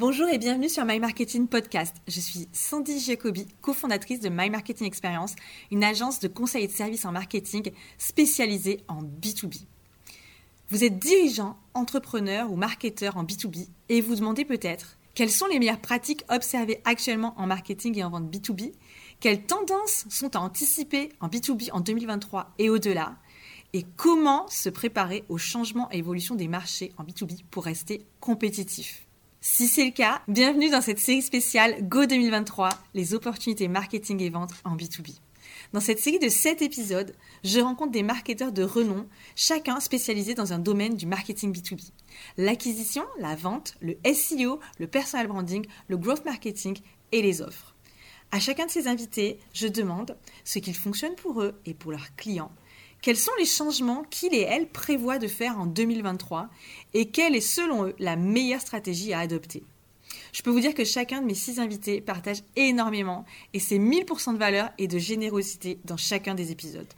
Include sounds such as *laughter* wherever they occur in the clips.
Bonjour et bienvenue sur My Marketing Podcast. Je suis Sandy Jacobi, cofondatrice de My Marketing Experience, une agence de conseil et de services en marketing spécialisée en B2B. Vous êtes dirigeant, entrepreneur ou marketeur en B2B et vous demandez peut-être quelles sont les meilleures pratiques observées actuellement en marketing et en vente B2B Quelles tendances sont à anticiper en B2B en 2023 et au-delà? Et comment se préparer aux changements et évolutions des marchés en B2B pour rester compétitif? Si c'est le cas, bienvenue dans cette série spéciale Go 2023, les opportunités marketing et vente en B2B. Dans cette série de 7 épisodes, je rencontre des marketeurs de renom, chacun spécialisé dans un domaine du marketing B2B. L'acquisition, la vente, le SEO, le personal branding, le growth marketing et les offres. À chacun de ces invités, je demande ce qu'il fonctionne pour eux et pour leurs clients quels sont les changements qu'ils et elles prévoient de faire en 2023 et quelle est selon eux la meilleure stratégie à adopter? Je peux vous dire que chacun de mes six invités partage énormément et c'est 1000% de valeur et de générosité dans chacun des épisodes.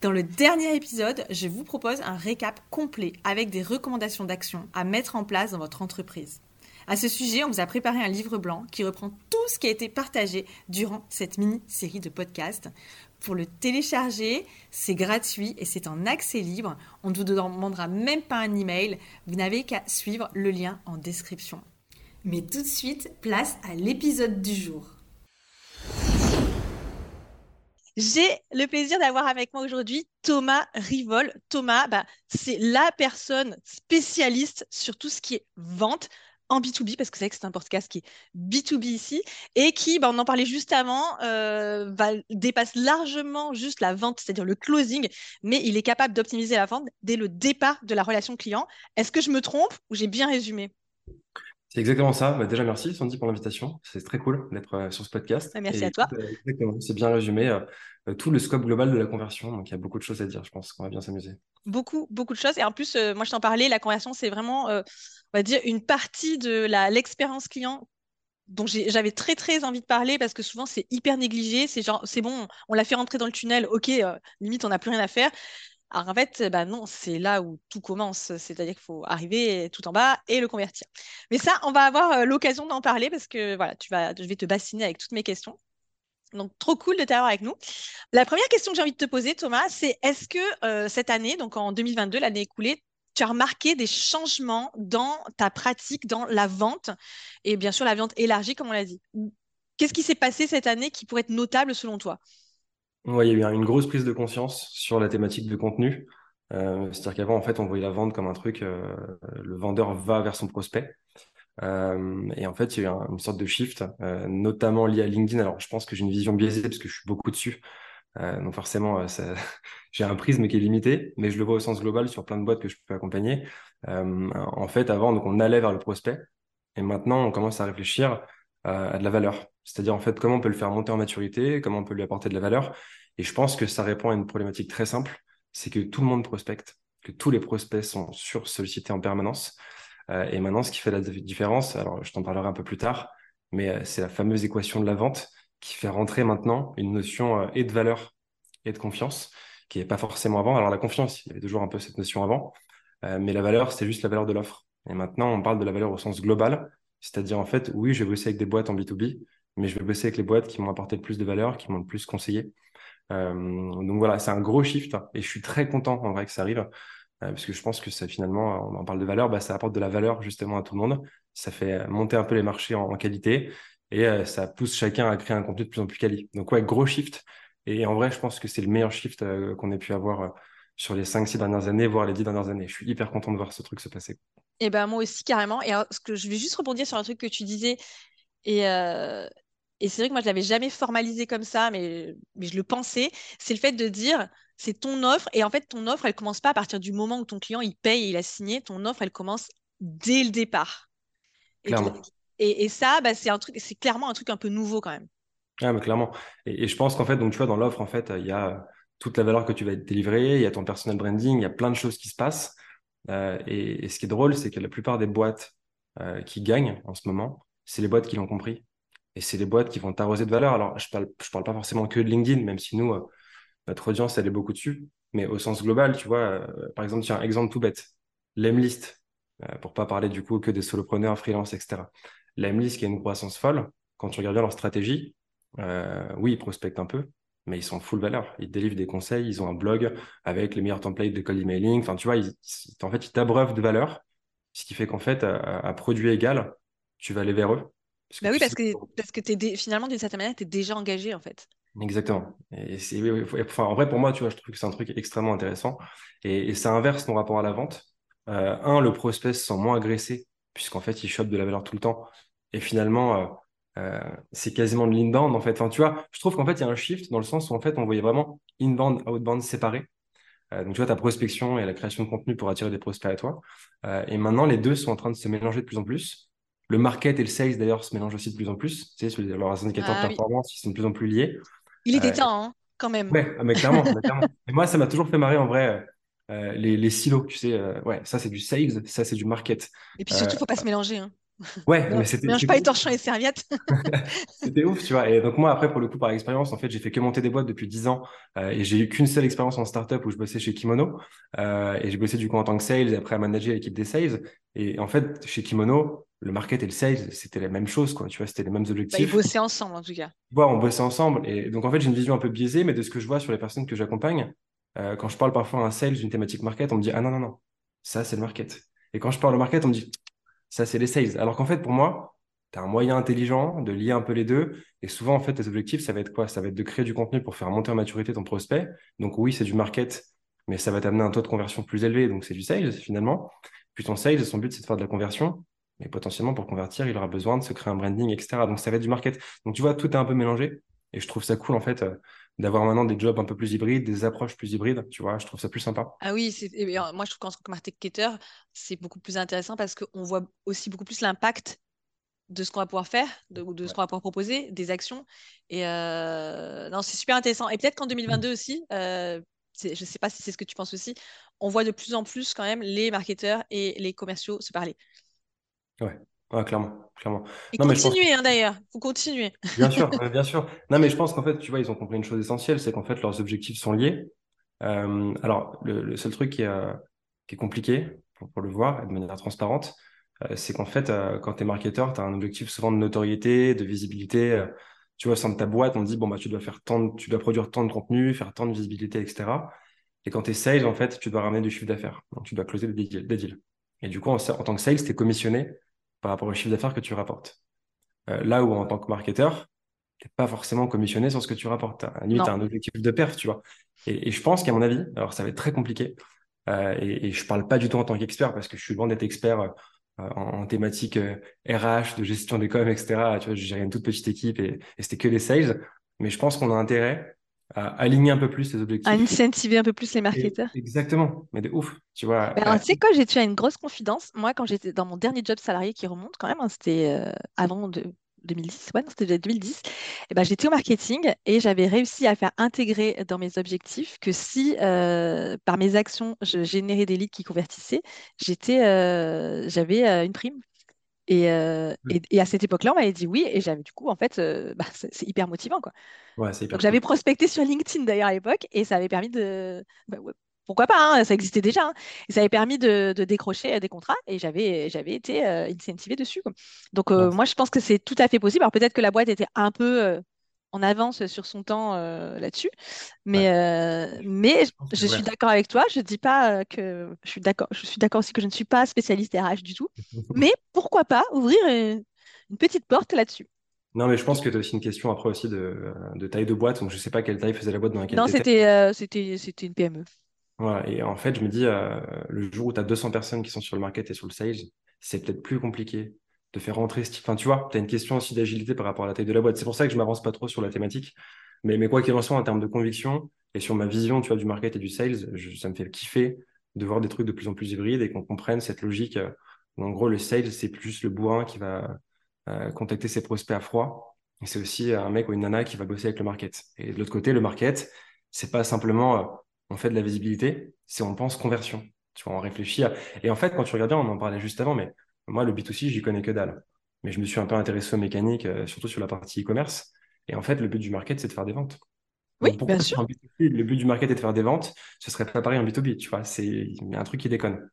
Dans le dernier épisode, je vous propose un récap complet avec des recommandations d'action à mettre en place dans votre entreprise. À ce sujet, on vous a préparé un livre blanc qui reprend tout ce qui a été partagé durant cette mini-série de podcasts. Pour le télécharger, c'est gratuit et c'est en accès libre. On ne vous demandera même pas un email. Vous n'avez qu'à suivre le lien en description. Mais tout de suite, place à l'épisode du jour. J'ai le plaisir d'avoir avec moi aujourd'hui Thomas Rivol. Thomas, bah, c'est la personne spécialiste sur tout ce qui est vente, en B2B, parce que c'est que c'est un podcast qui est B2B ici, et qui, bah, on en parlait juste avant, euh, dépasse largement juste la vente, c'est-à-dire le closing, mais il est capable d'optimiser la vente dès le départ de la relation client. Est-ce que je me trompe ou j'ai bien résumé? C'est exactement ça. Bah, déjà, merci Sandy pour l'invitation. C'est très cool d'être euh, sur ce podcast. Ah, merci à toi. Euh, exactement, c'est bien résumé tout le scope global de la conversion. Donc, il y a beaucoup de choses à dire. Je pense qu'on va bien s'amuser. Beaucoup, beaucoup de choses. Et en plus, moi, je t'en parlais, la conversion, c'est vraiment on va dire, une partie de l'expérience client dont j'avais très très envie de parler parce que souvent c'est hyper négligé, c'est genre c'est bon, on l'a fait rentrer dans le tunnel, ok, euh, limite on n'a plus rien à faire. Alors en fait, bah non, c'est là où tout commence, c'est-à-dire qu'il faut arriver tout en bas et le convertir. Mais ça, on va avoir euh, l'occasion d'en parler parce que voilà, tu vas, je vais te bassiner avec toutes mes questions. Donc, trop cool de t'avoir avec nous. La première question que j'ai envie de te poser, Thomas, c'est est-ce que euh, cette année, donc en 2022, l'année écoulée, tu as remarqué des changements dans ta pratique, dans la vente et bien sûr la vente élargie, comme on l'a dit? Qu'est-ce qui s'est passé cette année qui pourrait être notable selon toi? Oui, il y a eu une grosse prise de conscience sur la thématique de contenu. Euh, c'est-à-dire qu'avant, en fait, on voyait la vente comme un truc, euh, le vendeur va vers son prospect. Euh, et en fait, il y a eu une sorte de shift, notamment lié à LinkedIn. Alors, je pense que j'ai une vision biaisée parce que je suis beaucoup dessus. Donc forcément, *laughs* j'ai un prisme qui est limité, mais je le vois au sens global sur plein de boîtes que je peux accompagner. En fait, avant, donc, on allait vers le prospect, et maintenant, on commence à réfléchir à de la valeur. C'est-à-dire, en fait, comment on peut le faire monter en maturité, comment on peut lui apporter de la valeur. Et je pense que ça répond à une problématique très simple, c'est que tout le monde prospecte, que tous les prospects sont sur-sollicités en permanence. et maintenant, ce qui fait la différence, alors je t'en parlerai un peu plus tard, mais c'est la fameuse équation de la vente qui fait rentrer maintenant une notion euh, et de valeur et de confiance, qui n'est pas forcément avant. Alors la confiance, il y avait toujours un peu cette notion avant, euh, mais la valeur, c'est juste la valeur de l'offre. Et maintenant, on parle de la valeur au sens global, c'est-à-dire en fait, oui, je vais bosser avec des boîtes en B2B, mais je vais bosser avec les boîtes qui m'ont apporté le plus de valeur, qui m'ont le plus conseillé. Euh, donc voilà, c'est un gros shift et je suis très content en vrai que ça arrive. parce que je pense que ça finalement, on en parle de valeur, bah, ça apporte de la valeur justement à tout le monde. Ça fait monter un peu les marchés en qualité et euh, ça pousse chacun à créer un contenu de plus en plus quali. Donc ouais, gros shift. Et en vrai, je pense que c'est le meilleur shift euh, qu'on ait pu avoir euh, sur les 5-6 dernières années, voire les 10 dernières années. Je suis hyper content de voir ce truc se passer. Et eh ben moi aussi carrément. Et ce que je vais juste rebondir sur un truc que tu disais. Et, et c'est vrai que moi je l'avais jamais formalisé comme ça, mais, mais je le pensais. C'est le fait de dire c'est ton offre et en fait ton offre elle commence pas à partir du moment où ton client il paye et il a signé. Ton offre elle commence dès le départ. Clairement. Et, ça, bah, c'est un truc, c'est clairement un truc un peu nouveau quand même. Ah, mais clairement. Et, je pense qu'en fait, donc tu vois, dans l'offre, en fait, il y a toute la valeur que tu vas être délivrée, il y a ton personal branding, il y a plein de choses qui se passent. Euh, et, ce qui est drôle, c'est que la plupart des boîtes euh, qui gagnent en ce moment, c'est les boîtes qui l'ont compris. Et c'est les boîtes qui vont t'arroser de valeur. Alors, je parle, je parle pas forcément que de LinkedIn, même si nous, euh, notre audience, elle est beaucoup dessus. Mais au sens global, tu vois, par exemple, tiens, exemple tout bête, l'Emlist. euh, pour pas parler du coup que des solopreneurs, freelance, etc. La MLIS qui a une croissance folle, quand tu regardes bien leur stratégie, euh, oui, ils prospectent un peu, mais ils sont full valeur. Ils délivrent des conseils, ils ont un blog avec les meilleurs templates de cold emailing. Enfin, tu vois, en fait, ils t'abreuvent de valeur, ce qui fait qu'en fait, à, produit égal, tu vas aller vers eux. bah oui, parce que, parce que es finalement, d'une certaine manière, tu es déjà engagé, en fait. Exactement. Et enfin, en vrai, pour moi, tu vois, je trouve que c'est un truc extrêmement intéressant. Et, ça inverse ton rapport à la vente. Euh, un, le prospect se sent moins agressé, puisqu'en fait, il chope de la valeur tout le temps. Et finalement, euh, euh, c'est quasiment de l'inbound, en fait. Enfin, tu vois, je trouve qu'en fait, il y a un shift dans le sens où, en fait, on voyait vraiment inbound, outbound séparés. donc, tu vois, ta prospection et la création de contenu pour attirer des prospects à toi. et maintenant, les deux sont en train de se mélanger de plus en plus. Le market et le sales, d'ailleurs, se mélangent aussi de plus en plus. Tu sais, leurs indicateurs de ah performance, ils sont de plus en plus liés. Il était temps, hein, quand même. Ouais, ah, mais clairement. *laughs* clairement. Et moi, ça m'a toujours fait marrer en vrai. Euh, les, les, silos, tu sais, euh, ouais, ça c'est du sales, ça c'est du market. Et puis surtout, il ne faut pas se mélanger. Hein. Ouais, *laughs* mais c'était. Mélange pas les torchons et les serviettes. *laughs* c'était ouf, tu vois. Et donc, moi, après, pour le coup, par expérience, en fait, j'ai fait que monter des boîtes depuis 10 ans euh, et j'ai eu qu'une seule expérience en startup où je bossais chez Kimono. et j'ai bossé du coup en tant que sales et après à manager l'équipe des sales. Et en fait, chez Kimono, le market et le sales, c'était la même chose, quoi. Tu vois, c'était les mêmes objectifs. Bah, ils bossaient ensemble, en tout cas. Ouais, on bossait ensemble. Et donc, en fait, j'ai une vision un peu biaisée, mais de ce que je vois sur les personnes que j'accompagne, euh, quand je parle parfois à un sales d'une thématique market, on me dit, ah non, non, non, ça, c'est le market. Et quand je parle au market, on me dit, ça, c'est les sales. Alors qu'en fait, pour moi, tu as un moyen intelligent de lier un peu les deux. Et souvent, en fait, tes objectifs, ça va être quoi? Ça va être de créer du contenu pour faire monter en maturité ton prospect. Donc, oui, c'est du market, mais ça va t'amener un taux de conversion plus élevé. Donc, c'est du sales, finalement. Puis ton sales, son but, c'est de faire de la conversion. Mais potentiellement, pour convertir, il aura besoin de se créer un branding, etc. Donc, ça va être du market. Donc, tu vois, tout est un peu mélangé. Et je trouve ça cool, en fait, euh, d'avoir maintenant des jobs un peu plus hybrides, des approches plus hybrides. Tu vois, je trouve ça plus sympa. Ah oui, moi, je trouve qu'en tant que marketeur, c'est beaucoup plus intéressant parce qu'on voit aussi beaucoup plus l'impact de ce qu'on va pouvoir faire, de, de ce qu'on va pouvoir proposer, des actions. Et euh, non, c'est super intéressant. Et peut-être qu'en 2022 aussi, euh, je ne sais pas si c'est ce que tu penses aussi, on voit de plus en plus quand même les marketeurs et les commerciaux se parler. Ouais, clairement, clairement. Et continuer, hein, d'ailleurs, faut continuer. *laughs* Bien sûr, *laughs* bien sûr. Non, mais je pense qu'en fait, tu vois, ils ont compris une chose essentielle, c'est qu'en fait, leurs objectifs sont liés. Euh, alors, le, seul truc qui est, euh, qui est compliqué pour, le voir de manière transparente, euh, c'est qu'en fait, quand tu es marketeur, tu as un objectif souvent de notoriété, de visibilité. tu vois, au sein de ta boîte, on te dit, bon, bah, tu dois faire tant tu dois produire tant de contenu, faire tant de visibilité, etc. Et quand tu es sales, en fait, tu dois ramener du chiffre d'affaires. Donc, tu dois closer des deals. Et du coup, en, en tant que sales, tu es commissionné par rapport au chiffre d'affaires que tu rapportes. Euh, là où en tant que marketeur, tu n'es pas forcément commissionné sur ce que tu rapportes. À tu as un objectif de perf, tu vois. Et, je pense qu'à mon avis, alors ça va être très compliqué, euh, et, je ne parle pas du tout en tant qu'expert parce que je suis loin d'être expert euh, en, thématique RH, de gestion des coms, etc. Tu vois, j'ai une toute petite équipe et, et c'était que des sales. Mais je pense qu'on a intérêt à aligner un peu plus les objectifs. À incentiver un peu plus les marketeurs. exactement, mais de ouf, tu vois. tu sais quoi, j'ai tué une grosse confidence. Moi, quand j'étais dans mon dernier job salarié qui remonte quand même, hein, c'était euh, avant de 2010, ouais, c'était 2010, et ben, j'étais au marketing et j'avais réussi à faire intégrer dans mes objectifs que si euh, par mes actions, je générais des leads qui convertissaient, j'étais, euh, j'avais une prime euh, et, à cette époque-là, on m'avait dit oui, et j'avais du coup, en fait, euh, *laughs* bah, c'est hyper motivant. Quoi. Donc j'avais prospecté sur LinkedIn d'ailleurs à l'époque, et ça avait permis de. Bah, pourquoi pas, hein, ça existait déjà. Hein, et ça avait permis de, décrocher des contrats, et j'avais été euh, incentivé dessus. Donc moi, je pense que c'est tout à fait possible. Alors peut-être que la boîte était un peu en avance sur son temps euh, là-dessus. Mais, euh, mais je, suis d'accord avec toi. Je ne dis pas euh, que je suis d'accord. Je suis d'accord aussi que je ne suis pas spécialiste RH du tout. *laughs* mais pourquoi pas ouvrir une, petite porte là-dessus? Non, mais je pense que tu as aussi une question après aussi de, taille de boîte. Donc, je ne sais pas quelle taille faisait la boîte dans laquelle Non, c'était c'était une PME. Voilà, et en fait, je me dis, le jour où tu as 200 personnes qui sont sur le market et sur le sales, c'est peut-être plus compliqué de faire rentrer ce Enfin, tu vois, tu as une question aussi d'agilité par rapport à la taille de la boîte. C'est pour ça que je m'avance pas trop sur la thématique. Mais, quoi qu'il en soit, en termes de conviction et sur ma vision, tu vois, du market et du sales, ça me fait kiffer de voir des trucs de plus en plus hybrides et qu'on comprenne cette logique euh, où, en gros, le sales, c'est plus le bourrin qui va euh, contacter ses prospects à froid. Et c'est aussi un mec ou une nana qui va bosser avec le market. Et de l'autre côté, le market, c'est pas simplement euh, on fait de la visibilité, c'est on pense conversion. Tu vois, on réfléchit Et en fait, quand tu regardais, on en parlait juste avant, mais moi, le B2C, j'y connais que dalle. Mais je me suis un peu intéressé aux mécaniques, euh, surtout sur la partie e-commerce. Et en fait, le but du market, c'est de faire des ventes. Oui, bien sûr. le but du market est de faire des ventes. Ce serait pas pareil en B2B, tu vois. C'est un truc qui déconne.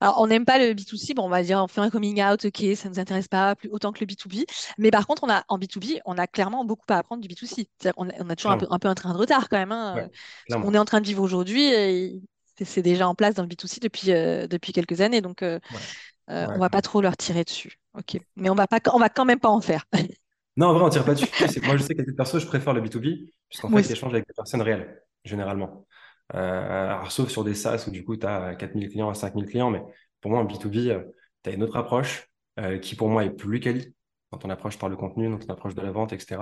Alors, on n'aime pas le B2C, bon, on va dire, on fait un coming out, ok, ça ne nous intéresse pas plus, autant que le B2B. Mais par contre, on a, en B2B, on a clairement beaucoup à apprendre du B2C. On, on, a toujours un peu, un peu, un train de retard quand même. Hein. Ce qu'on est en train de vivre aujourd'hui, c'est déjà en place dans le B2C depuis, euh, depuis quelques années. Donc, euh, euh, on ne va pas trop leur tirer dessus. Ok. Mais on va pas, on va quand même pas en faire. *laughs* non, en vrai, on ne tire pas dessus. moi, je sais qu'à titre perso, je préfère le B2B, puisqu'en fait, j'échange avec des personnes réelles, généralement. Euh, alors, sauf sur des SaaS où du coup, tu as 4000 clients à 5000 clients, mais pour moi, en B2B, tu as une autre approche qui pour moi est plus quali dans ton approche par le contenu, dans ton approche de la vente, etc.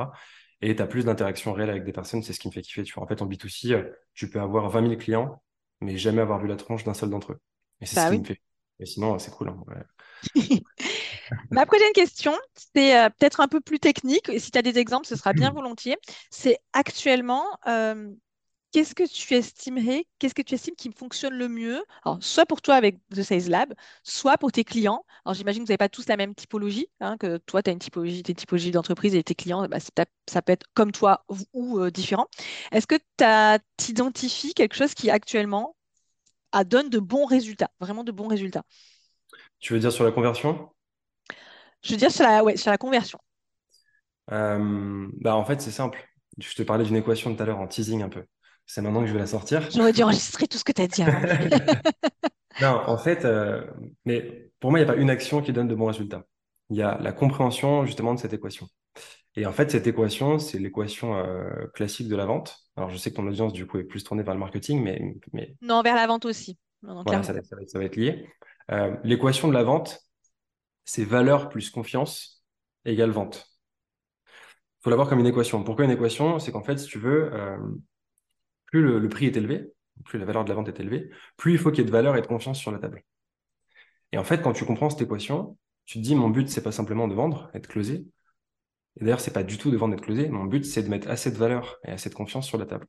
Et tu as plus d'interaction réelle avec des personnes, c'est ce qui me fait kiffer. Tu vois. En fait, en B2C, tu peux avoir 20 000 clients, mais jamais avoir vu la tronche d'un seul d'entre eux. Et c'est bah ce qui me fait. Mais sinon, c'est cool. Hein, *laughs* Ma prochaine question, c'est euh, peut-être un peu plus technique. Et si tu as des exemples, ce sera bien volontiers. C'est actuellement, euh, qu'est-ce que tu estimerais, qu'est-ce que tu estimes qui fonctionne le mieux? Alors, soit pour toi avec The Sales Lab, soit pour tes clients. Alors, j'imagine que vous n'avez pas tous la même typologie, hein, que toi, tu as une typologie, des typologies d'entreprise et tes clients, bah, ça peut être comme toi ou, euh, différent. Est-ce que tu identifies quelque chose qui actuellement donne de bons résultats, vraiment de bons résultats Tu veux dire sur la conversion? Je veux dire sur la, ouais, sur la conversion. Euh, bah, en fait, c'est simple. Je te parlais d'une équation tout à l'heure en teasing un peu. C'est maintenant que je vais la sortir. J'aurais dû enregistrer tout ce que tu as dit *laughs* non, en fait, euh, mais pour moi, il n'y a pas une action qui donne de bons résultats. Il y a la compréhension justement de cette équation. Et en fait, cette équation, c'est l'équation euh, classique de la vente. Alors, je sais que ton audience, du coup, est plus tournée vers le marketing, mais... mais... Non, vers la vente aussi. voilà, ça, va être lié. Euh, l'équation de la vente, c'est valeur plus confiance égale vente. Il faut l'avoir comme une équation. Pourquoi une équation? C'est qu'en fait, si tu veux, plus le, prix est élevé, plus la valeur de la vente est élevée, plus il faut qu'il y ait de valeur et de confiance sur la table. Et en fait, quand tu comprends cette équation, tu te dis, mon but, c'est pas simplement de vendre, être closé. Et d'ailleurs, c'est pas du tout de vendre, closé. Mon but, c'est de mettre assez de valeur et assez de confiance sur la table.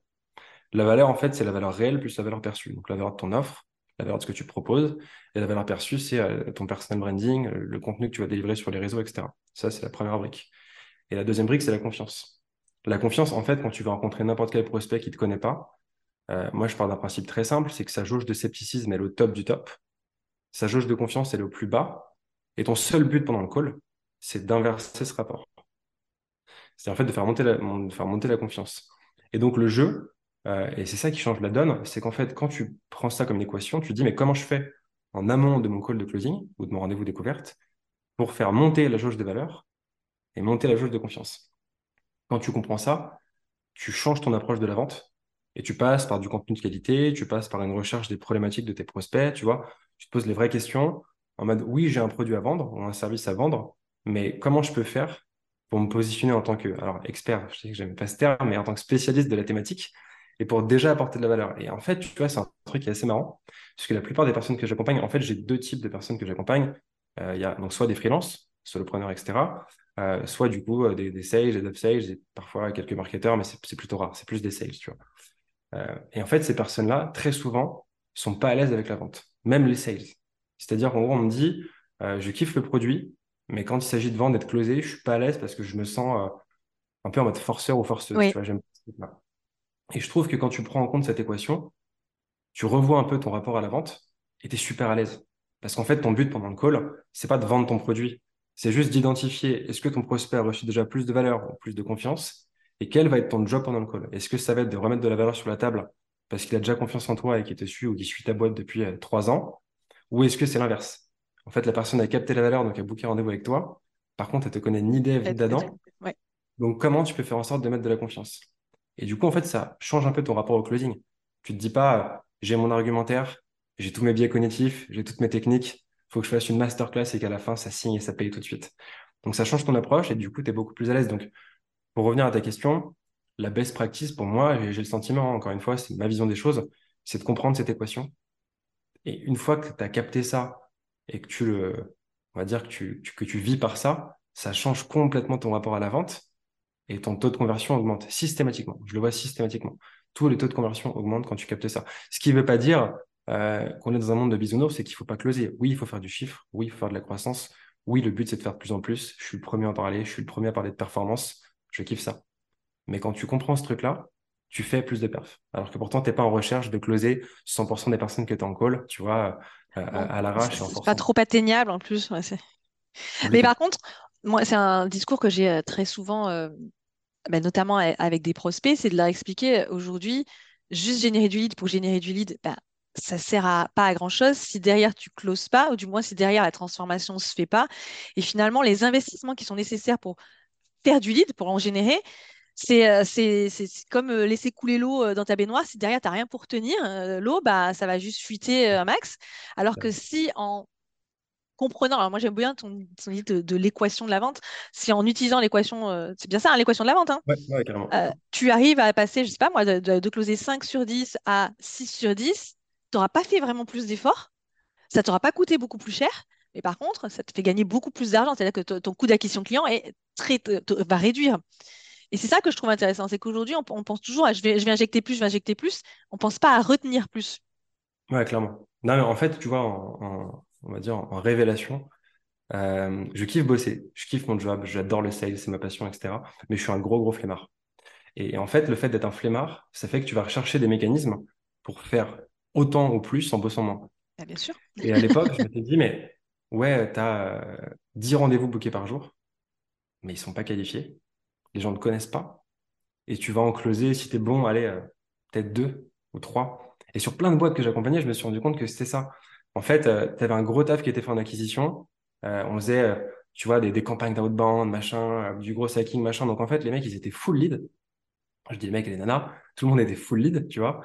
La valeur, en fait, c'est la valeur réelle plus la valeur perçue. Donc, la valeur de ton offre, la valeur de ce que tu proposes. Et la valeur perçue, c'est euh, ton personal branding, le contenu que tu vas délivrer sur les réseaux, etc. Ça, c'est la première brique. Et la deuxième brique, c'est la confiance. La confiance, en fait, quand tu vas rencontrer n'importe quel prospect qui ne te connaît pas, euh, moi, je parle d'un principe très simple, c'est que sa jauge de scepticisme, est au top du top. Sa jauge de confiance, est au plus bas. Et ton seul but pendant le call, c'est d'inverser ce rapport. C'est en fait de faire monter la, confiance. Et donc, le jeu, euh, et c'est ça qui change la donne, c'est qu'en fait, quand tu prends ça comme une équation, tu te dis, mais comment je fais en amont de mon call de closing ou de mon rendez-vous découverte pour faire monter la jauge des valeurs et monter la jauge de confiance? Quand tu comprends ça, tu changes ton approche de la vente et tu passes par du contenu de qualité, tu passes par une recherche des problématiques de tes prospects, tu vois. Tu te poses les vraies questions en mode oui, j'ai un produit à vendre ou un service à vendre, mais comment je peux faire pour me positionner en tant que, alors expert, je sais que j'aime pas ce terme, mais en tant que spécialiste de la thématique et pour déjà apporter de la valeur. Et en fait, tu vois, c'est un truc qui est assez marrant, parce que la plupart des personnes que j'accompagne, en fait, j'ai deux types de personnes que j'accompagne. Euh, il y a donc soit des freelances, solopreneurs, etc., euh, soit du coup euh, des, sales, des sales et parfois quelques marketeurs, mais c'est plutôt rare, c'est plus des sales, tu vois. Et en fait, ces personnes-là, très souvent, sont pas à l'aise avec la vente, même les sales. C'est-à-dire qu'en gros, on me dit, je kiffe le produit, mais quand il s'agit de vendre, d'être closé, je suis pas à l'aise parce que je me sens un peu en mode forceur ou forceuse. Tu vois, j'aime et je trouve que quand tu prends en compte cette équation, tu revois un peu ton rapport à la vente et tu es super à l'aise. Parce qu'en fait, ton but pendant le call, c'est pas de vendre ton produit, c'est juste d'identifier est-ce que ton prospect a reçu déjà plus de valeur ou plus de confiance? Et quel va être ton job pendant le call? Est-ce que ça va être de remettre de la valeur sur la table parce qu'il a déjà confiance en toi et qu'il te suit ou qu'il suit ta boîte depuis euh, trois ans? Ou est-ce que c'est l'inverse? En fait, la personne a capté la valeur, donc a booké rendez-vous avec toi. Par contre, elle te connaît ni dev ni d'Adam. Donc, comment tu peux faire en sorte de mettre de la confiance? Et du coup, en fait, ça change un peu ton rapport au closing. Tu te dis pas, euh, j'ai mon argumentaire, j'ai tous mes biais cognitifs, j'ai toutes mes techniques, faut que je fasse une masterclass et qu'à la fin, ça signe et ça paye tout de suite. Donc, ça change ton approche et du coup, tu es beaucoup plus à l'aise. Donc, pour revenir à ta question, la best practice pour moi, j'ai le sentiment, encore une fois, c'est ma vision des choses, c'est de comprendre cette équation. Et une fois que tu as capté ça et que tu le, on va dire que tu, vis par ça, ça change complètement ton rapport à la vente et ton taux de conversion augmente systématiquement. Je le vois systématiquement. Tous les taux de conversion augmentent quand tu captes ça. Ce qui ne veut pas dire euh, qu'on est dans un monde de bisounours, c'est qu'il ne faut pas closer. Oui, il faut faire du chiffre. Oui, il faut faire de la croissance. Oui, le but, c'est de faire de plus en plus. Je suis le premier à en parler. Je suis le premier à parler de performance. Je kiffe ça. Mais quand tu comprends ce truc-là, tu fais plus de perf. Alors que pourtant, tu n'es pas en recherche de closer 100% des personnes que tu en call. Tu vois, à, l'arrache. C'est pas trop atteignable en plus. Mais par contre, moi, c'est un discours que j'ai très souvent, bah, notamment avec des prospects, c'est de leur expliquer aujourd'hui, juste générer du lead pour générer du lead, bah, ça sert à, pas à grand chose si derrière tu closes pas, ou du moins si derrière la transformation se fait pas. Et finalement, les investissements qui sont nécessaires pour faire du lead, pour en générer, c'est euh, comme euh, laisser couler l'eau euh, dans ta baignoire. Si derrière, tu n'as rien pour tenir, l'eau, bah, ça va juste fuiter un max. Alors que si en comprenant, alors moi j'aime bien ton, ton de, de l'équation de la vente, si en utilisant l'équation, c'est bien ça, hein, l'équation de la vente, hein, tu arrives à passer, je sais pas moi, de, de, closer 5 sur 10 à 6 sur 10, tu n'auras pas fait vraiment plus d'efforts, ça t'aura pas coûté beaucoup plus cher, mais par contre, ça te fait gagner beaucoup plus d'argent, c'est-à-dire que ton coût d'acquisition client est très, va réduire. Et c'est ça que je trouve intéressant, c'est qu'aujourd'hui, on, pense toujours à je vais, je vais injecter plus, je vais injecter plus, on pense pas à retenir plus. Ouais, clairement. Non, mais en fait, tu vois, en, on va dire en révélation, euh, je kiffe bosser, je kiffe mon job, j'adore le sales, c'est ma passion, etc. Mais je suis un gros, gros flemmard. Et, en fait, le fait d'être un flemmard, ça fait que tu vas rechercher des mécanismes pour faire autant ou plus en bossant moins. Ah, bien sûr. Et à l'époque, je *laughs* m'étais dit, mais ouais, tu as 10 rendez-vous bookés par jour, mais ils sont pas qualifiés. Les gens ne connaissent pas. Et tu vas en closer, si tu es bon, allez, euh, peut-être deux ou trois. Et sur plein de boîtes que j'accompagnais, je me suis rendu compte que c'était ça. En fait, euh, tu avais un gros taf qui était fait en acquisition. Euh, on faisait, tu vois, des, des campagnes d'outbound, machin, du gros hacking, machin. Donc en fait, les mecs, ils étaient full lead. Je dis les mecs et les nanas, tout le monde était full lead, tu vois.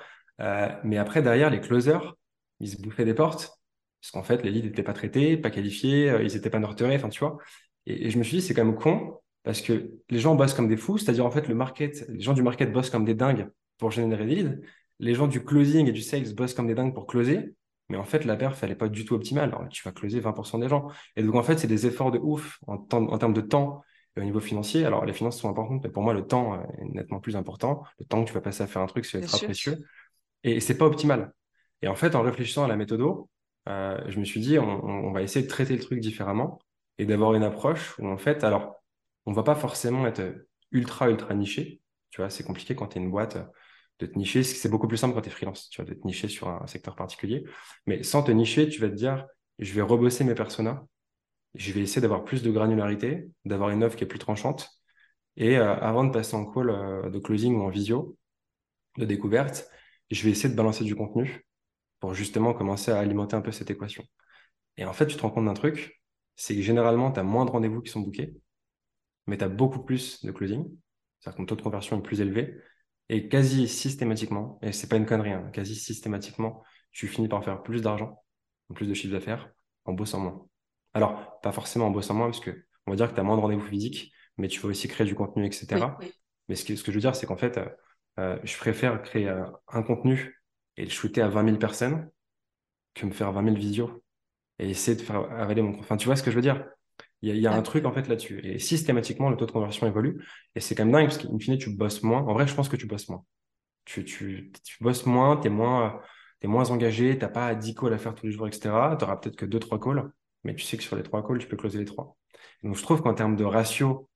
mais après, derrière, les closers, ils se bouffaient des portes parce qu'en fait, les leads n'étaient pas traités, pas qualifiés, ils n'étaient pas nurturés, enfin, tu vois. Et, je me suis dit, c'est quand même con, parce que les gens bossent comme des fous, c'est-à-dire, en fait, le market, les gens du market bossent comme des dingues pour générer des leads, les gens du closing et du sales bossent comme des dingues pour closer, mais en fait, la perf, elle n'est pas du tout optimale. Alors, tu vas closer 20% des gens. Et donc, en fait, c'est des efforts de ouf en, en termes de temps et au niveau financier. Alors, les finances sont importantes, mais pour moi, le temps est nettement plus important. Le temps que tu vas passer à faire un truc, c'est très précieux. Et c'est pas optimal. Et en fait, en réfléchissant à la méthode, euh, je me suis dit, on, va essayer de traiter le truc différemment et d'avoir une approche où en fait, alors, on va pas forcément être ultra, ultra niché. Tu vois, c'est compliqué quand tu es une boîte de te nicher. C'est beaucoup plus simple quand tu es freelance, tu vois, de te nicher sur un secteur particulier. Mais sans te nicher, tu vas te dire, je vais rebosser mes personas. Je vais essayer d'avoir plus de granularité, d'avoir une offre qui est plus tranchante. Et euh, avant de passer en call euh, de closing ou en visio, de découverte, je vais essayer de balancer du contenu pour justement commencer à alimenter un peu cette équation. Et en fait, tu te rends compte d'un truc, c'est que généralement, tu as moins de rendez-vous qui sont bookés, mais tu as beaucoup plus de closing, c'est-à-dire que ton taux de conversion est plus élevé, et quasi systématiquement, et c'est pas une connerie, hein, quasi systématiquement, tu finis par faire plus d'argent, plus de chiffre d'affaires, en bossant moins. Alors, pas forcément en bossant moins, parce que on va dire que tu as moins de rendez-vous physiques, mais tu vas aussi créer du contenu, etc. Mais ce que, ce que je veux dire, c'est qu'en fait, euh, euh, je préfère créer euh, un contenu et le shooter à 20 000 personnes que me faire 20 000 visios et essayer de faire avaler mon... Enfin, tu vois ce que je veux dire? Il y a, un truc en fait là-dessus. Et systématiquement, le taux de conversion évolue. Et c'est quand même dingue parce qu'in fine, tu bosses moins. En vrai, je pense que tu bosses moins. Tu, tu, tu bosses moins, tu es moins, es moins engagé, tu n'as pas 10 calls à faire tous les jours, etc. Tu n'auras peut-être que 2-3 calls, mais tu sais que sur les 3 calls, tu peux closer les 3. Donc, je trouve qu'en termes de ratio,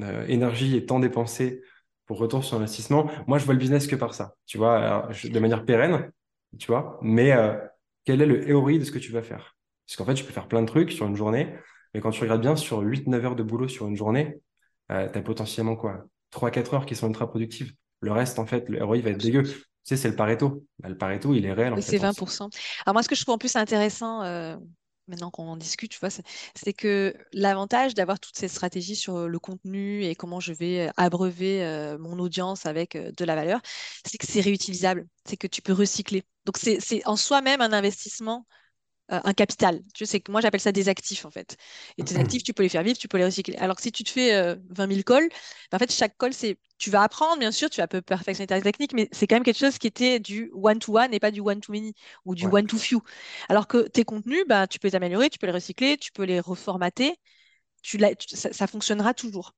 euh, énergie et temps dépensé pour retour sur investissement. Moi, je vois le business que par ça, tu vois, de manière pérenne, tu vois, mais euh, quel est le théorie de ce que tu vas faire? Parce qu'en fait, tu peux faire plein de trucs sur une journée, mais quand tu regardes bien sur 8-9 heures de boulot sur une journée, euh, tu as potentiellement quoi 3-4 heures qui sont ultra productives. Le reste, en fait, le ROI va être dégueu. Tu sais, c'est le Pareto. Bah, le Pareto, il est réel. Oui, c'est 20%. Alors, moi, ce que je trouve en plus intéressant, euh, maintenant qu'on en discute, tu vois, c'est que l'avantage d'avoir toutes ces stratégies sur le contenu et comment je vais abreuver euh, mon audience avec de la valeur, c'est que c'est réutilisable, c'est que tu peux recycler. Donc c'est en soi-même un investissement euh, un capital. Tu sais que moi j'appelle ça des actifs en fait. Et tes actifs, tu peux les faire vivre, tu peux les recycler. Alors que si tu te fais 20 000 calls, en fait chaque call c'est, tu vas apprendre bien sûr, tu vas peu perfectionner ta technique, mais c'est quand même quelque chose qui était du one to one et pas du one to many ou du one to few. Alors que tes contenus, bah, tu peux les améliorer, tu peux les recycler, tu peux les reformater, tu, ça, fonctionnera toujours.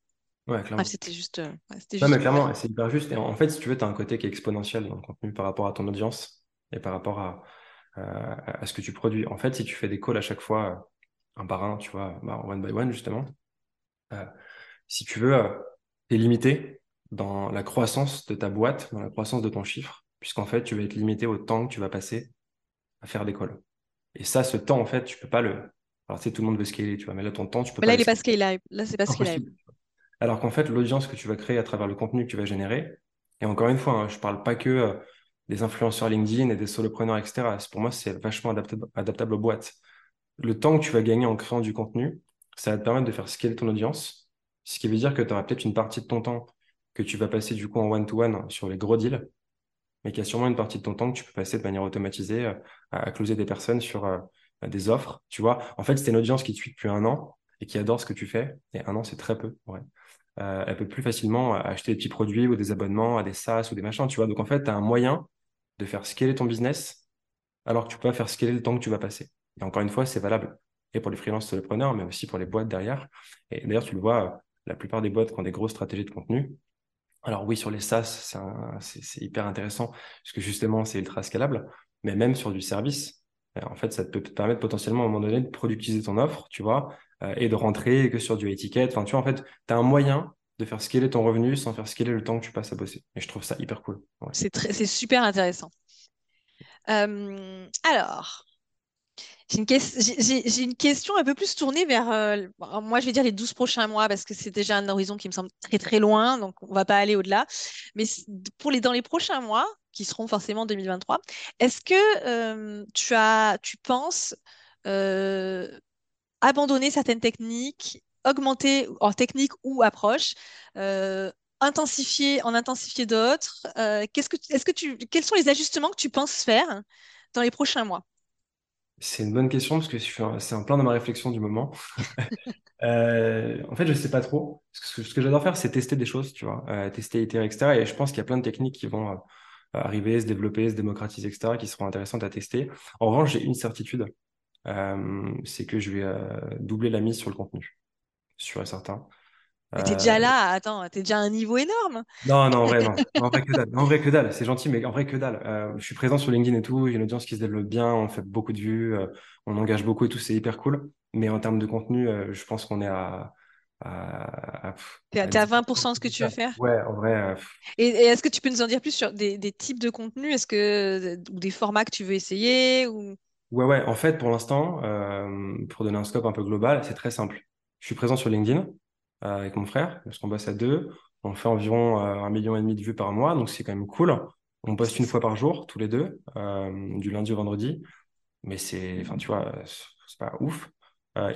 Ouais, clairement. c'était juste. Euh, non, mais clairement, c'est hyper juste. Et en fait, si tu veux, tu as un côté qui est exponentiel dans le contenu par rapport à ton audience et par rapport à, à ce que tu produis. En fait, si tu fais des calls à chaque fois, un par un, tu vois, bah, one by one, justement, euh, si tu veux, tu es limité dans la croissance de ta boîte, dans la croissance de ton chiffre, puisqu'en fait, tu vas être limité au temps que tu vas passer à faire des calls. Et ça, ce temps, en fait, tu peux pas le. Alors, tu sais, tout le monde veut scaler, tu vois, mais là, ton temps, tu peux mais pas. Là, il est pas scalable. Là, c'est pas scalable. Alors qu'en fait, l'audience que tu vas créer à travers le contenu que tu vas générer, et encore une fois, hein, je parle pas que euh, des influenceurs LinkedIn et des solopreneurs, etc. Pour moi, c'est vachement adaptable, adaptable aux boîtes. Le temps que tu vas gagner en créant du contenu, ça va te permettre de faire scaler ton audience, ce qui veut dire que tu auras peut-être une partie de ton temps que tu vas passer du coup en one-to-one sur les gros deals, mais qu'il y a sûrement une partie de ton temps que tu peux passer de manière automatisée euh, à, à closer des personnes sur euh, des offres. Tu vois, en fait, c'est une audience qui te suit depuis un an et qui adore ce que tu fais. Et un an, c'est très peu. Ouais. Euh, elle peut plus facilement acheter des petits produits ou des abonnements à des SaaS ou des machins. Tu vois, donc en fait, tu as un moyen de faire scaler ton business alors que tu peux pas faire scaler le temps que tu vas passer. Et encore une fois, c'est valable et pour les freelances solopreneurs, mais aussi pour les boîtes derrière. Et d'ailleurs, tu le vois, la plupart des boîtes qui ont des grosses stratégies de contenu, alors oui, sur les SaaS, c'est hyper intéressant parce que justement, c'est ultra scalable, mais même sur du service, euh, en fait, ça peut te permettre potentiellement à un moment donné de productiser ton offre, tu vois, euh, et de rentrer que sur du étiquette. Enfin, tu vois, en fait, tu as un moyen de faire scaler ton revenu sans faire scaler le temps que tu passes à bosser. Et je trouve ça hyper cool. Ouais. C'est super intéressant. Euh, alors, j'ai une, question un peu plus tournée vers, euh, moi je vais dire les 12 prochains mois parce que c'est déjà un horizon qui me semble très très loin, donc on va pas aller au-delà. Mais pour les, dans les prochains mois, qui seront forcément 2023, est-ce que euh, tu as, tu penses abandonner certaines techniques, augmenter en technique ou approche, euh, intensifier, en intensifier d'autres. Euh, que, quels sont les ajustements que tu penses faire dans les prochains mois? C'est une bonne question parce que c'est en plein dans ma réflexion du moment. *laughs* Euh, en fait, je sais pas trop. Ce que, j'adore faire, c'est tester des choses, tu vois, tester, itérer, etc. Et je pense qu'il y a plein de techniques qui vont arriver, se développer, se démocratiser, etc., qui seront intéressantes à tester. En revanche, j'ai une certitude, c'est que je vais doubler la mise sur le contenu, sûr et certain. Mais t'es Euh, déjà là, attends, t'es déjà à un niveau énorme. non, non, en vrai, non. En vrai, que dalle. En vrai, que dalle. C'est gentil, mais en vrai, que dalle. Euh, je suis présent sur LinkedIn et tout. J'ai une audience qui se développe bien. On fait beaucoup de vues. euh, on engage beaucoup et tout. C'est hyper cool. Mais en termes de contenu, euh, je pense qu'on est à, à, à, pff, T'es, à à t'es à 10%. 20% de ce que tu veux faire? Ouais, en vrai, euh, Et, et est-ce que tu peux nous en dire plus sur des, des types de contenus? Est-ce que, ou des formats que tu veux essayer ou... ouais, ouais. En fait, pour l'instant, euh, pour donner un scope un peu global, c'est très simple. Je suis présent sur LinkedIn euh, avec mon frère, parce qu'on bosse à deux. On fait environ euh, un million et demi de vues par mois, donc c'est quand même cool. On poste une fois par jour, tous les deux, euh, du lundi au vendredi. mais c'est, enfin, tu vois, c'est pas ouf.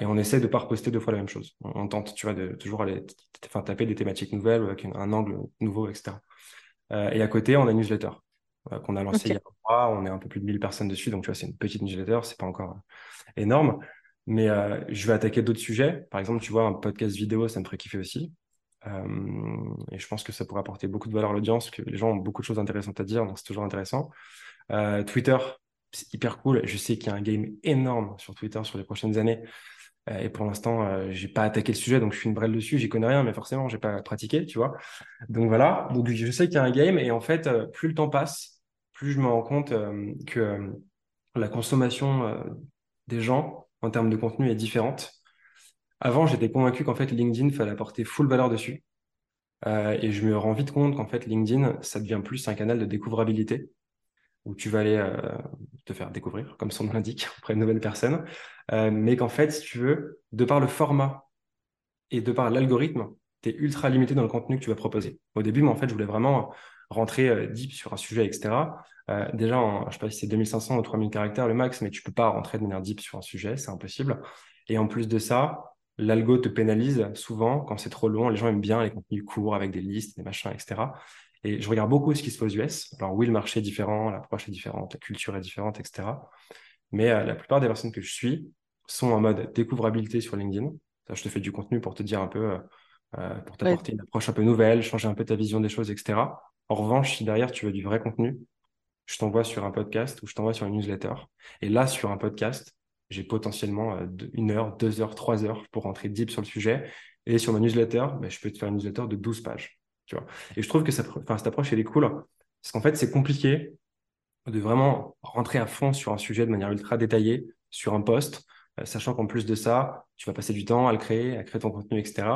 Et on essaie de pas reposter deux fois la même chose. On, tente, tu vois, de toujours aller, taper des thématiques nouvelles avec un angle nouveau, etc. Et à côté, on a une newsletter qu'on a lancée il y a un mois. On est un peu plus de 1000 personnes dessus, donc tu vois, c'est une petite newsletter, c'est pas encore énorme. Mais euh, je vais attaquer d'autres sujets. Par exemple, tu vois, un podcast vidéo, ça me ferait kiffer aussi. Euh, et je pense que ça pourrait apporter beaucoup de valeur à l'audience, que les gens ont beaucoup de choses intéressantes à dire, donc c'est toujours intéressant. Euh, Twitter, c'est hyper cool. Je sais qu'il y a un game énorme sur Twitter sur les prochaines années. Et pour l'instant, j'ai pas attaqué le sujet, donc je suis une brêle dessus. J'y connais rien, mais forcément, j'ai pas pratiqué, tu vois. Donc voilà. Donc je sais qu'il y a un game, et en fait, plus le temps passe, plus je me rends compte que la consommation des gens en termes de contenu est différente. Avant, j'étais convaincu qu'en fait, LinkedIn fallait apporter full valeur dessus. Euh, et je me rends vite compte qu'en fait, LinkedIn, ça devient plus un canal de découvrabilité où tu vas aller euh, te faire découvrir, comme son nom l'indique, *laughs* auprès de nouvelles personnes. Euh, mais qu'en fait, si tu veux, de par le format et de par l'algorithme, tu es ultra limité dans le contenu que tu vas proposer. Au début, moi, en fait, je voulais vraiment rentrer euh, deep sur un sujet, etc. Euh, déjà, en, je sais pas si c'est 2500 ou 3000 caractères le max, mais tu peux pas rentrer de manière deep sur un sujet, c'est impossible. Et en plus de ça, l'algo te pénalise souvent quand c'est trop long. Les gens aiment bien les contenus courts avec des listes, des machins, etc. Et je regarde beaucoup ce qui se fait aux US. Alors oui, le marché est différent, l'approche est différente, la culture est différente, etc. Mais euh, la plupart des personnes que je suis sont en mode découvrabilité sur LinkedIn. Ça, je te fais du contenu pour te dire un peu, euh, pour Ouais. t'apporter une approche un peu nouvelle, changer un peu ta vision des choses, etc. En revanche, si derrière tu veux du vrai contenu, je t'envoie sur un podcast ou je t'envoie sur une newsletter. Et là, sur un podcast, j'ai potentiellement euh, une heure, deux heures, trois heures pour rentrer deep sur le sujet. Et sur ma newsletter, ben, je peux te faire une newsletter de 12 pages. Et je trouve que cette approche, elle est cool. Parce qu'en fait, c'est compliqué de vraiment rentrer à fond sur un sujet de manière ultra détaillée, sur un post, euh, sachant qu'en plus de ça, tu vas passer du temps à le créer, à créer ton contenu, etc.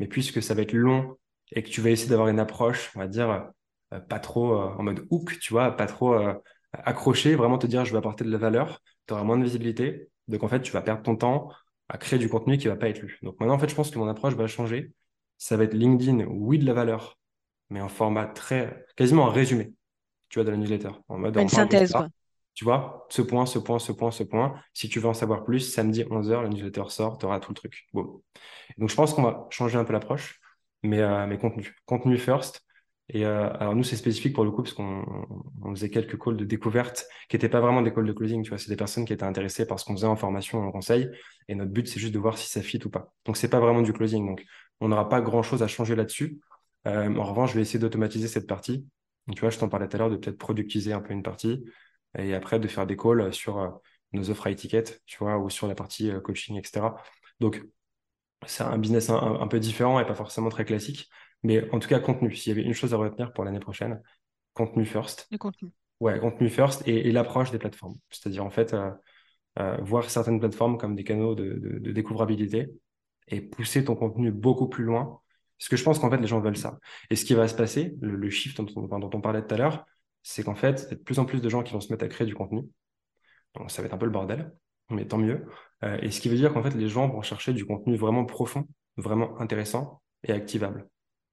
Mais puisque ça va être long et que tu vas essayer d'avoir une approche, on va dire, pas trop euh, en mode hook, tu vois, pas trop euh, accroché, vraiment te dire je vais apporter de la valeur, tu auras moins de visibilité. Donc, en fait, tu vas perdre ton temps à créer du contenu qui va pas être lu. Donc, maintenant, en fait, je pense que mon approche va changer. Ça va être LinkedIn, oui, de la valeur, mais en format très, quasiment un résumé, tu vois, de la newsletter. En mode, Une synthèse, quoi. Tu vois, ce point, ce point, ce point, ce point. Si tu veux en savoir plus, samedi 11h, la newsletter sort, tu auras tout le truc. Bon. Donc, je pense qu'on va changer un peu l'approche, mais, euh, mais contenu. Contenu first. Et euh, alors, nous, c'est spécifique pour le coup, parce qu'on on faisait quelques calls de découverte qui n'étaient pas vraiment des calls de closing. Tu vois, c'est des personnes qui étaient intéressées par ce qu'on faisait en formation, en conseil. Et notre but, c'est juste de voir si ça fit ou pas. Donc, c'est pas vraiment du closing. Donc, on n'aura pas grand chose à changer là-dessus. Euh, en revanche, je vais essayer d'automatiser cette partie. tu vois, je t'en parlais tout à l'heure de peut-être productiser un peu une partie et après de faire des calls sur euh, nos offres high ticket, tu vois, ou sur la partie coaching, etc. Donc, c'est un business un, peu différent et pas forcément très classique, mais en tout cas, contenu. S'il y avait une chose à retenir pour l'année prochaine, contenu first. Le contenu. Ouais, contenu first et, l'approche des plateformes. C'est-à-dire, en fait, euh, voir certaines plateformes comme des canaux de, de, découvrabilité et pousser ton contenu beaucoup plus loin. Parce que je pense qu'en fait, les gens veulent ça. Et ce qui va se passer, le, shift dont dont on parlait tout à l'heure, c'est qu'en fait, il y a de plus en plus de gens qui vont se mettre à créer du contenu. Donc, ça va être un peu le bordel, mais tant mieux. Euh, et ce qui veut dire qu'en fait, les gens vont chercher du contenu vraiment profond, vraiment intéressant et activable.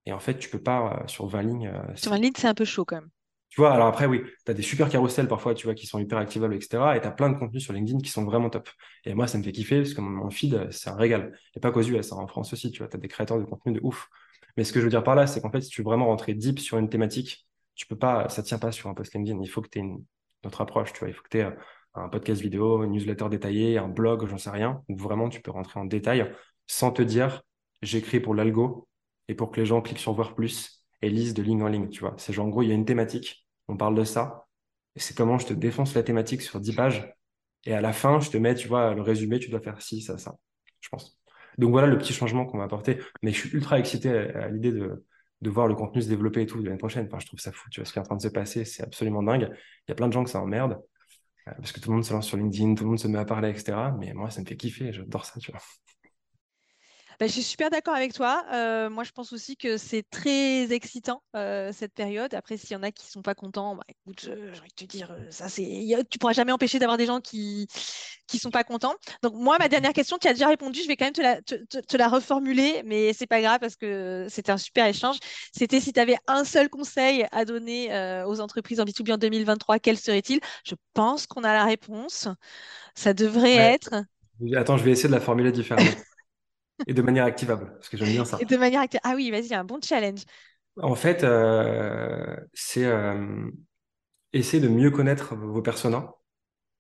Et en fait, tu peux pas euh, sur 20 lignes. Euh, sur 20 lignes, c'est un peu chaud quand même. Tu vois, alors après, oui, tu as des super carousels parfois, tu vois, qui sont hyper activables, etc. Et tu as plein de contenus sur LinkedIn qui sont vraiment top. Et moi, ça me fait kiffer parce que mon, feed, c'est un régal. Et pas qu'aux US, hein, en France aussi, tu vois, tu as des créateurs de contenu de ouf. Mais ce que je veux dire par là, c'est qu'en fait, si tu veux vraiment rentrer deep sur une thématique, tu peux pas, ça tient pas sur un post LinkedIn. Il faut que tu aies une, autre approche, tu vois. Il faut que tu aies un podcast vidéo, une newsletter détaillée, un blog, j'en sais rien, où vraiment tu peux rentrer en détail sans te dire j'écris pour l'algo et pour que les gens cliquent sur voir plus et lisent de ligne en ligne, tu vois. C'est genre, en gros, il y a une thématique, on parle de ça, c'est comment je te défonce la thématique sur 10 pages, et à la fin, je te mets, tu vois, le résumé, tu dois faire ci, ça, ça, je pense. Donc voilà le petit changement qu'on va apporter. Mais je suis ultra excité à l'idée de, de voir le contenu se développer et tout l'année prochaine. Je trouve ça fou. Tu vois, ce qui est en train de se passer, c'est absolument dingue. Il y a plein de gens que ça emmerde euh, parce que tout le monde se lance sur LinkedIn, tout le monde se met à parler, etc. Mais moi, ça me fait kiffer. J'adore ça, tu vois. Bah, je suis super d'accord avec toi. Euh, moi, je pense aussi que c'est très excitant euh, cette période. Après, s'il y en a qui sont pas contents, bah, écoute, j'ai envie de te dire, euh, ça c'est, tu pourras jamais empêcher d'avoir des gens qui qui sont pas contents. Donc moi, ma dernière question, tu as déjà répondu. Je vais quand même te la, te, la reformuler, mais c'est pas grave parce que c'était un super échange. C'était si tu avais un seul conseil à donner aux entreprises en B2B en 2023, quel serait-il? Je pense qu'on a la réponse. Ça devrait être. Attends, je vais essayer de la formuler différemment. *laughs* Et de manière activable, parce que j'aime bien ça. Et de manière activable. Ah oui, vas-y, un bon challenge. En fait, euh, c'est euh, essayer de mieux connaître vos personas,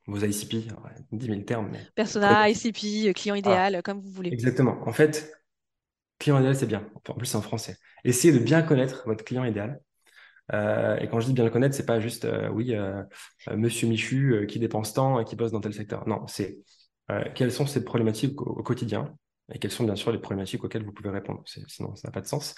vos ICP, 10 000 termes. Mais... Persona, ICP, client idéal, comme vous voulez. Exactement. En fait, client idéal, c'est bien. En plus, c'est en français. Essayez de bien connaître votre client idéal. Euh, et quand je dis bien le connaître, c'est pas juste, oui, monsieur Michu qui dépense tant et qui bosse dans tel secteur. Non, c'est quelles sont ses problématiques au quotidien et quelles sont bien sûr les problématiques auxquelles vous pouvez répondre. Sinon, ça n'a pas de sens.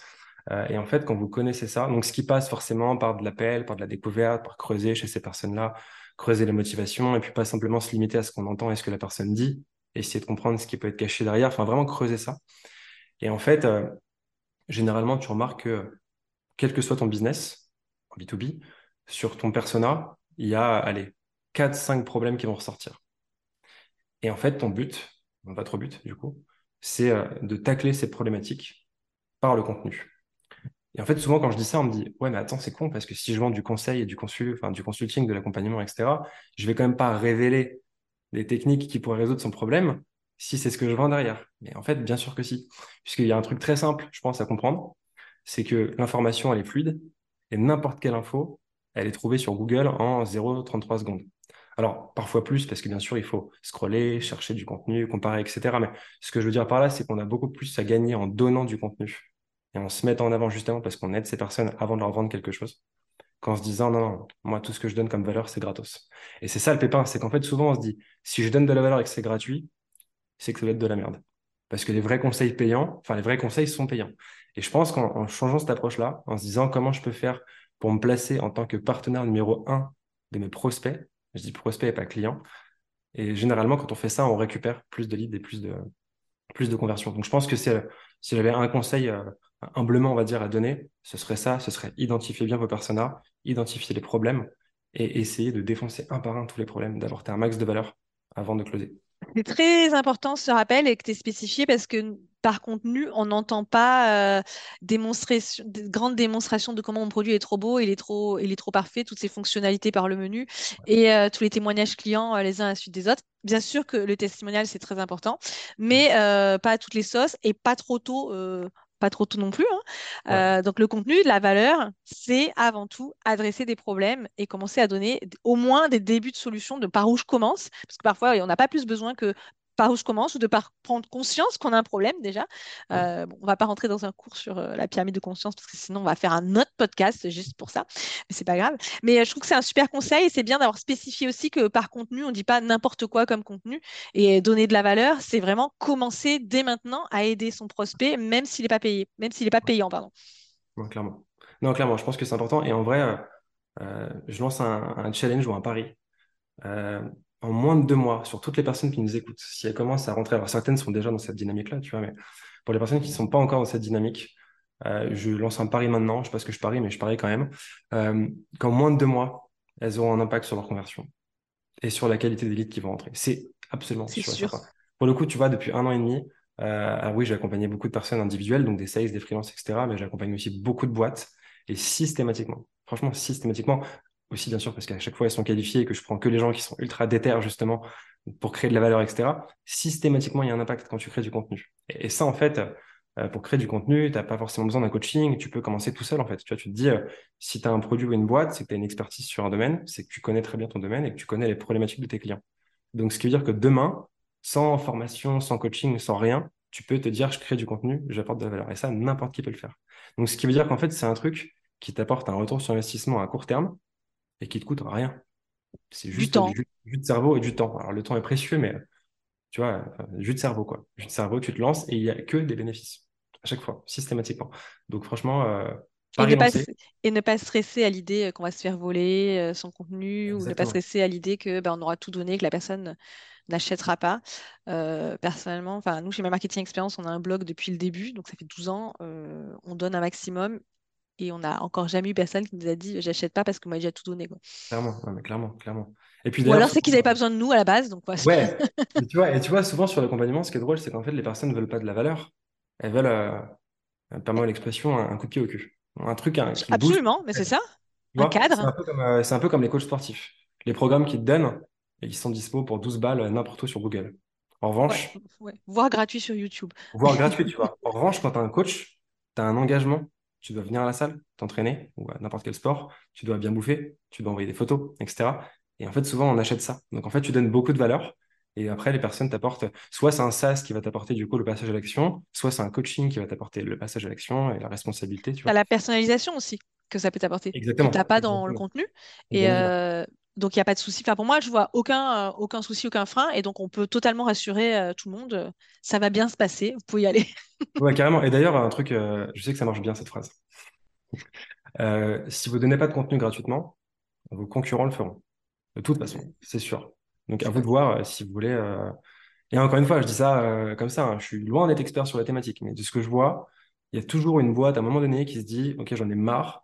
Euh, et en fait, quand vous connaissez ça, donc ce qui passe forcément par de l'appel, par de la découverte, par creuser chez ces personnes-là, creuser les motivations, et puis pas simplement se limiter à ce qu'on entend et ce que la personne dit, essayer de comprendre ce qui peut être caché derrière, enfin vraiment creuser ça. Et en fait, euh, généralement, tu remarques que quel que soit ton business, en B2B, sur ton persona, il y a, allez, 4-5 problèmes qui vont ressortir. Et en fait, ton but, votre but, du coup, c'est euh, de tacler ces problématiques par le contenu. Et en fait, souvent, quand je dis ça, on me dit Ouais, mais attends, c'est con, parce que si je vends du conseil et du, consul, enfin, du consulting, de l'accompagnement, etc., je vais quand même pas révéler des techniques qui pourraient résoudre son problème si c'est ce que je vends derrière. Mais en fait, bien sûr que si. Puisqu'il y a un truc très simple, je pense, à comprendre c'est que l'information, elle est fluide et n'importe quelle info, elle est trouvée sur Google en 0,33 secondes. Alors, parfois plus, parce que bien sûr, il faut scroller, chercher du contenu, comparer, etc. Mais ce que je veux dire par là, c'est qu'on a beaucoup plus à gagner en donnant du contenu et en se mettant en avant justement parce qu'on aide ces personnes avant de leur vendre quelque chose, qu'en se disant non, non, moi, tout ce que je donne comme valeur, c'est gratos. Et c'est ça le pépin, c'est qu'en fait, souvent, on se dit, si je donne de la valeur et que c'est gratuit, c'est que ça va être de la merde. Parce que les vrais conseils payants, enfin, les vrais conseils sont payants. Et je pense qu'en changeant cette approche-là, en se disant comment je peux faire pour me placer en tant que partenaire numéro un de mes prospects, je dis prospect et pas client? Et généralement, quand on fait ça, on récupère plus de leads et plus de, conversions. Donc, je pense que si j'avais un conseil euh, humblement, on va dire, à donner, ce serait ça, ce serait identifier bien vos personas, identifier les problèmes et essayer de défoncer un par un tous les problèmes, d'apporter un max de valeur avant de closer. C'est très important ce rappel et que tu es spécifié parce que par contenu, on n'entend pas euh, démonstration, de grandes démonstrations de comment mon produit est trop beau, il est trop, il est trop parfait, toutes ces fonctionnalités par le menu et euh, tous les témoignages clients euh, les uns à la suite des autres. Bien sûr que le testimonial, c'est très important, mais pas à toutes les sauces et pas trop tôt pas trop tôt non plus. Hein. donc le contenu, la valeur, c'est avant tout adresser des problèmes et commencer à donner au moins des débuts de solutions de par où je commence. Parce que parfois, on n'a pas plus besoin que par où je commence ou de par prendre conscience qu'on a un problème déjà. Euh, bon, on va pas rentrer dans un cours sur euh, la pyramide de conscience parce que sinon on va faire un autre podcast juste pour ça, mais c'est pas grave. Mais euh, je trouve que c'est un super conseil et c'est bien d'avoir spécifié aussi que par contenu, on dit pas n'importe quoi comme contenu et donner de la valeur, c'est vraiment commencer dès maintenant à aider son prospect même s'il n'est pas payé, même s'il n'est pas payant, pardon. Non, clairement. Non, clairement, je pense que c'est important et en vrai, je lance un, un, challenge ou un pari en moins de deux mois, sur toutes les personnes qui nous écoutent, si elles commencent à rentrer, alors certaines sont déjà dans cette dynamique-là, tu vois, mais pour les personnes qui ne sont pas encore dans cette dynamique, euh, je lance un pari maintenant, je ne sais pas ce que je parie, mais je parie quand même, euh, qu'en moins de deux mois, elles auront un impact sur leur conversion et sur la qualité des leads qui vont rentrer. C'est absolument sûr. sûr. Pour le coup, tu vois, depuis un an et demi, euh, alors oui, j'ai accompagné beaucoup de personnes individuelles, donc des sales, des freelances, etc., mais j'accompagne aussi beaucoup de boîtes et systématiquement, franchement, systématiquement, aussi bien sûr parce qu'à chaque fois elles sont qualifiées et que je prends que les gens qui sont ultra déter justement pour créer de la valeur, etc. Systématiquement, il y a un impact quand tu crées du contenu. Et, ça, en fait, euh, pour créer du contenu, tu n'as pas forcément besoin d'un coaching, tu peux commencer tout seul, en fait. Tu vois, tu te dis, euh, si tu as un produit ou une boîte, c'est que tu as une expertise sur un domaine, c'est que tu connais très bien ton domaine et que tu connais les problématiques de tes clients. Donc, ce qui veut dire que demain, sans formation, sans coaching, sans rien, tu peux te dire, je crée du contenu, j'apporte de la valeur. Et ça, n'importe qui peut le faire. Donc, ce qui veut dire qu'en fait, c'est un truc qui t'apporte un retour sur investissement à court terme, et qui te coûte rien. C'est juste du, temps. Du, jus de cerveau et du temps. Alors le temps est précieux, mais tu vois, jus de cerveau, quoi. Jus de cerveau, tu te lances et il n'y a que des bénéfices à chaque fois, systématiquement. Donc franchement, euh, et, ne pas, et, ne pas, stresser à l'idée euh, qu'on va se faire voler euh, son contenu ou ne pas stresser à l'idée que ben, on aura tout donné, que la personne n'achètera pas. personnellement, nous chez ma marketing expérience, on a un blog depuis le début, donc ça fait 12 ans. on donne un maximum et on n'a encore jamais eu personne qui nous a dit j'achète pas parce que moi j'ai déjà tout donné. Quoi. Clairement, mais clairement, clairement. Et puis, Ou alors c'est qu'ils n'avaient pas besoin de nous à la base. Donc, ouais, *laughs* et tu, vois, et tu vois, souvent sur l'accompagnement, ce qui est drôle, c'est qu'en fait, les personnes ne veulent pas de la valeur. Elles veulent, euh, permet l'expression, un, coup de pied au cul. Un truc un, qui Absolument, mais c'est ça. un cadre. Euh, c'est un, peu comme les coachs sportifs. Les programmes qu'ils te donnent, et ils sont dispo pour 12 balles n'importe où sur Google. En revanche. Ouais, Voire gratuit sur YouTube. Voire gratuit, tu vois. En revanche, quand tu as un coach, tu as un engagement tu dois venir à la salle, t'entraîner, ou à n'importe quel sport, tu dois bien bouffer, tu dois envoyer des photos, etc. Et en fait, souvent, on achète ça. Donc, en fait, tu donnes beaucoup de valeur. Et après, les personnes t'apportent, soit c'est un SaaS qui va t'apporter du coup le passage à l'action, soit c'est un coaching qui va t'apporter le passage à l'action et la responsabilité. Tu la personnalisation aussi que ça peut t'apporter. Exactement. Tu n'as pas dans le contenu. Et euh, donc, il n'y a pas de souci. Pour moi, je vois aucun, euh, aucun souci, aucun frein. Et donc, on peut totalement rassurer euh, tout le monde. ça va bien se passer. Vous pouvez y aller. *laughs* ouais, carrément. Et d'ailleurs, un truc, euh, je sais que ça marche bien cette phrase. *laughs* si vous ne donnez pas de contenu gratuitement, vos concurrents le feront. De toute façon, c'est sûr. Donc, à vous de voir si vous voulez. Et encore une fois, je dis ça comme ça. Hein. je suis loin d'être expert sur la thématique. Mais de ce que je vois, il y a toujours une boîte à un moment donné qui se dit Ok, j'en ai marre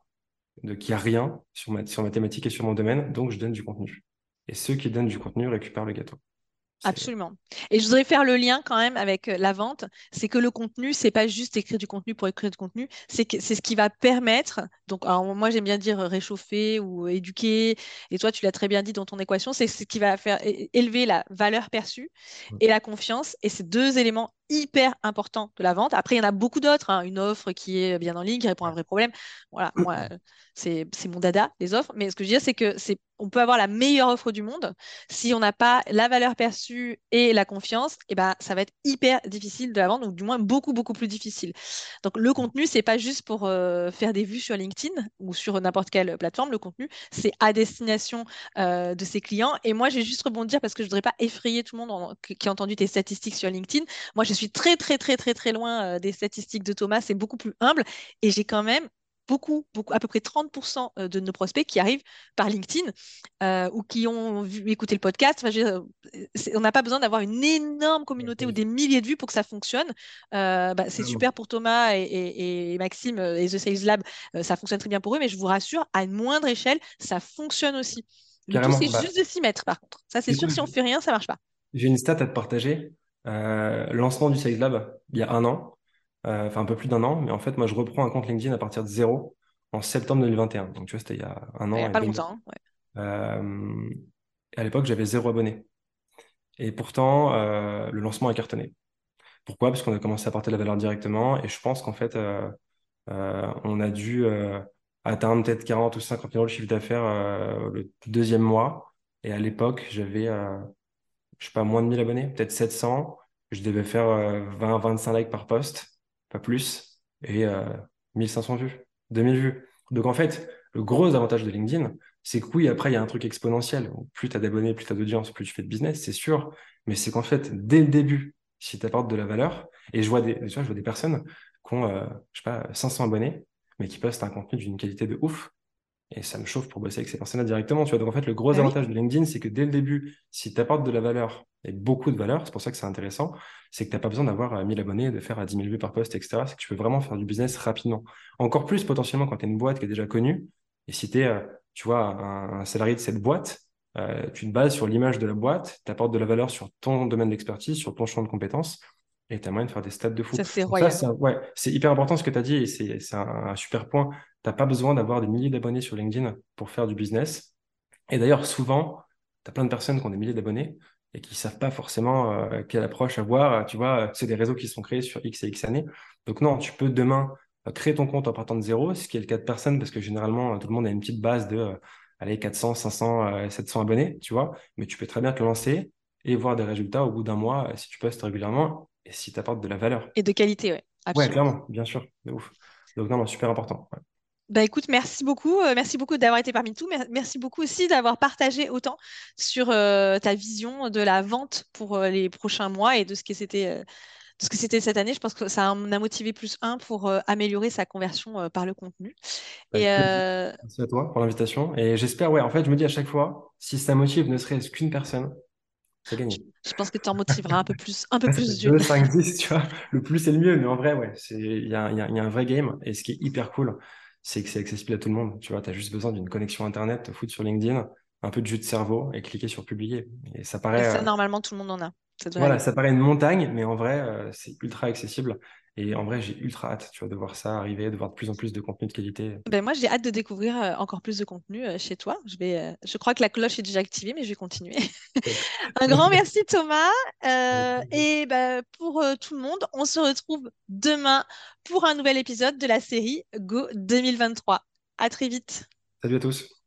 de qu'il n'y a rien sur ma, sur ma thématique et sur mon domaine, donc je donne du contenu. Et ceux qui donnent du contenu récupèrent le gâteau. Absolument. Et je voudrais faire le lien quand même avec euh, la vente. C'est que le contenu, c'est pas juste écrire du contenu pour écrire du contenu. C'est ce qui va permettre. Donc, moi, j'aime bien dire réchauffer ou éduquer. Et toi, tu l'as très bien dit dans ton équation. C'est ce qui va faire élever la valeur perçue et la confiance. Et c'est deux éléments hyper importants de la vente. Après, il y en a beaucoup d'autres. Hein. Une offre qui est bien en ligne, qui répond à un vrai problème. Voilà, moi, c'est mon dada, les offres. Mais ce que je veux dire, c'est que c'est on peut avoir la meilleure offre du monde. Si on n'a pas la valeur perçue et la confiance, et eh ben, ça va être hyper difficile de la vendre, ou du moins beaucoup, beaucoup plus difficile. Donc, le contenu, c'est pas juste pour euh, faire des vues sur LinkedIn ou sur n'importe quelle plateforme. Le contenu, c'est à destination euh, de ses clients. Et moi, je vais juste rebondir parce que je voudrais pas effrayer tout le monde qui a entendu tes statistiques sur LinkedIn. Moi, je suis très, très, très, très, très loin euh, des statistiques de Thomas. C'est beaucoup plus humble. Et j'ai quand même beaucoup, beaucoup, à peu près 30% euh, de nos prospects qui arrivent par LinkedIn euh, ou qui ont vu, écouté le podcast. Enfin, on n'a pas besoin d'avoir une énorme communauté ou des milliers de vues pour que ça fonctionne. Euh, bah, c'est super pour Thomas et, Maxime et The Sales Lab. ça fonctionne très bien pour eux, mais je vous rassure, à une moindre échelle, ça fonctionne aussi. Le tout, c'est bah juste de s'y mettre, par contre. Ça, c'est sûr, si on fait rien, ça marche pas. J'ai une stat à te partager. Euh, lancement du Sales Lab il y a un an, euh, enfin un peu plus d'un an, mais en fait, moi, je reprends un compte LinkedIn à partir de zéro en septembre 2021. Donc, tu vois, c'était il y a un an. Il n'y a pas longtemps. ouais. Euh, à l'époque, j'avais zéro abonné. Et pourtant, euh, le lancement a cartonné. Pourquoi? Parce qu'on a commencé à apporter de la valeur directement. Et je pense qu'en fait, euh, on a dû atteindre peut-être 40 ou 50 000 euros de chiffre d'affaires le deuxième mois. Et à l'époque, j'avais, je sais pas, moins de 1000 abonnés, peut-être 700. Je devais faire euh, 20, 25 likes par post, pas plus. Et euh, 1500 vues, 2000 vues. Donc en fait, le gros avantage de LinkedIn, c'est que oui, après, il y a un truc exponentiel. Plus tu as d'abonnés, plus tu as d'audience, plus tu fais de business, c'est sûr. Mais c'est qu'en fait, dès le début, si tu apportes de la valeur, et je vois des, je vois des personnes qui ont, euh, je sais pas, 500 abonnés, mais qui postent un contenu d'une qualité de ouf. Et ça me chauffe pour bosser avec ces personnes-là directement. Tu vois. Donc en fait, le gros Ah oui. avantage de LinkedIn, c'est que dès le début, si tu apportes de la valeur, et beaucoup de valeur, c'est pour ça que c'est intéressant, c'est que tu n'as pas besoin d'avoir euh, 1000 abonnés, de faire à 10 000 vues par post, etc. C'est que tu peux vraiment faire du business rapidement. Encore plus potentiellement quand tu es une boîte qui est déjà connue. Et si tu es, euh, tu vois, un, un salarié de cette boîte, euh, tu te bases sur l'image de la boîte, tu apportes de la valeur sur ton domaine d'expertise, sur ton champ de compétences, et tu as moyen de faire des stats de fou. Ça, c'est royal. ça, ouais, c'est hyper important ce que tu as dit, et c'est un, un super point. Tu n'as pas besoin d'avoir des milliers d'abonnés sur LinkedIn pour faire du business. Et d'ailleurs, souvent, tu as plein de personnes qui ont des milliers d'abonnés et qui savent pas forcément euh, quelle approche avoir. Tu vois, c'est des réseaux qui sont créés sur X et X années. Donc non, tu peux demain euh, créer ton compte en partant de zéro, ce qui est le cas de personne, parce que généralement, euh, tout le monde a une petite base de euh, allez, 400, 500, euh, 700 abonnés, tu vois. Mais tu peux très bien te lancer et voir des résultats au bout d'un mois si tu postes régulièrement et si tu apportes de la valeur. Et de qualité, ouais. Ouais, Absolument. clairement, bien sûr, de ouf. Donc non, non, super important. ouais. Bah écoute, merci beaucoup. euh, merci beaucoup d'avoir été parmi nous. Mer- Merci beaucoup aussi d'avoir partagé autant sur euh, ta vision de la vente pour euh, les prochains mois et de ce que c'était de ce que c'était cette année. Je pense que ça en a motivé plus un pour améliorer sa conversion par le contenu. Et euh, Merci à toi pour l'invitation. Et j'espère, ouais, en fait, je me dis à chaque fois, si ça motive ne serait-ce qu'une personne, c'est gagné. je pense que tu en motiveras un peu plus, un peu *laughs* plus fait d'une. 2, 5, 10, tu vois. Le plus c'est le mieux, mais en vrai, ouais, c'est, il y a, y y un vrai game. Et ce qui est hyper cool, c'est que c'est accessible à tout le monde. Tu vois, tu as juste besoin d'une connexion Internet, te foutre sur LinkedIn, un peu de jus de cerveau et cliquer sur publier. Et ça Et paraît, ça, euh, normalement, tout le monde en a. Ça voilà, aller. ça paraît une montagne, mais en vrai, euh, c'est ultra accessible. Et en vrai, j'ai ultra hâte, tu vois, de voir ça arriver, de voir de plus en plus de contenu de qualité. Ben moi, j'ai hâte de découvrir euh, encore plus de contenu euh, chez toi. Je vais, euh, je crois que la cloche est déjà activée, mais je vais continuer. *laughs* Un grand *laughs* merci Thomas. Euh, et ben, pour euh, tout le monde, on se retrouve demain pour un nouvel épisode de la série Go 2023. À très vite. Salut à tous.